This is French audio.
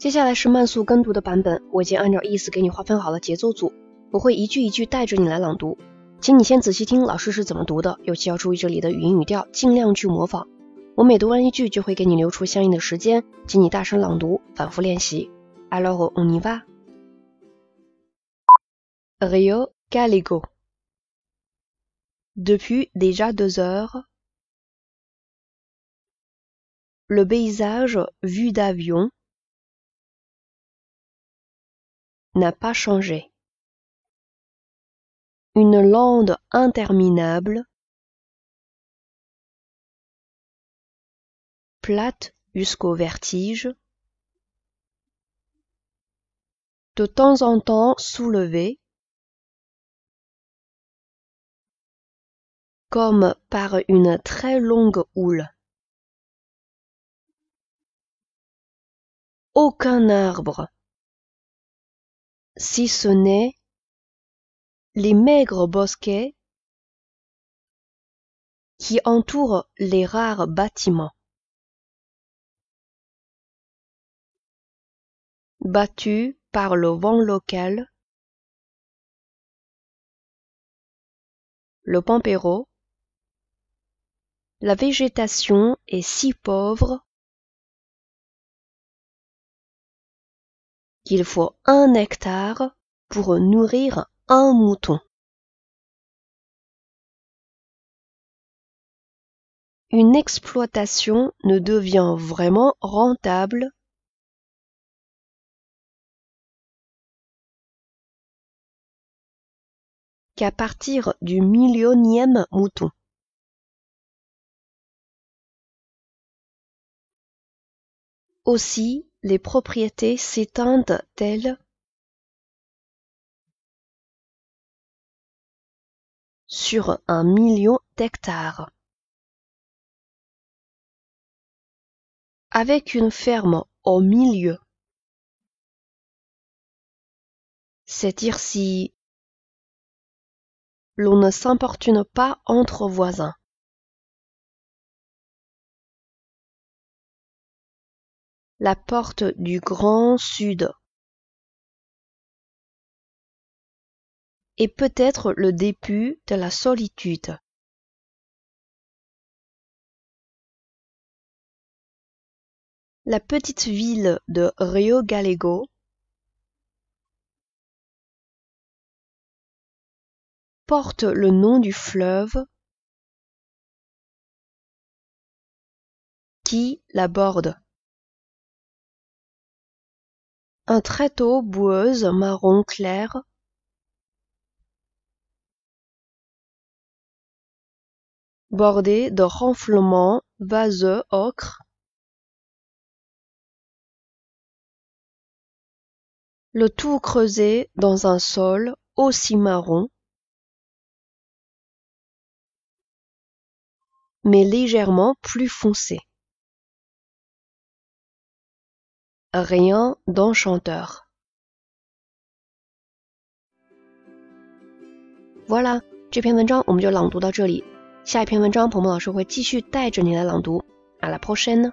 接下来是慢速跟读的版本，我已经按照意思给你划分好了节奏组，我会一句一句带着你来朗读，请你先仔细听老师是怎么读的，尤其要注意这里的语音语调，尽量去模仿。我每读完一句就会给你留出相应的时间，请你大声朗读，反复练习。Alors on y va. Rio Gallego. Depuis déjà deux heures, le paysage vu d'avion n'a pas changé. Une lande interminable, plate jusqu'au vertige, de temps en temps soulevée, comme par une très longue houle. Aucun arbre si ce n'est les maigres bosquets qui entourent les rares bâtiments. Battus par le vent local, le pampero, la végétation est si pauvre qu'il faut un hectare pour nourrir un mouton. Une exploitation ne devient vraiment rentable qu'à partir du millionième mouton. Aussi, les propriétés s'étendent-elles sur un million d'hectares. Avec une ferme au milieu. C'est dire si l'on ne s'importune pas entre voisins. La porte du Grand Sud et peut-être le début de la solitude. La petite ville de Rio Gallego porte le nom du fleuve qui la borde. Un tréteau boueuse marron clair. Bordé de renflements vaseux ocre. Le tout creusé dans un sol aussi marron. Mais légèrement plus foncé rien d'enchanter. Voilà，这篇文章我们就朗读到这里。下一篇文章，鹏鹏老师会继续带着你来朗读。À la prochaine。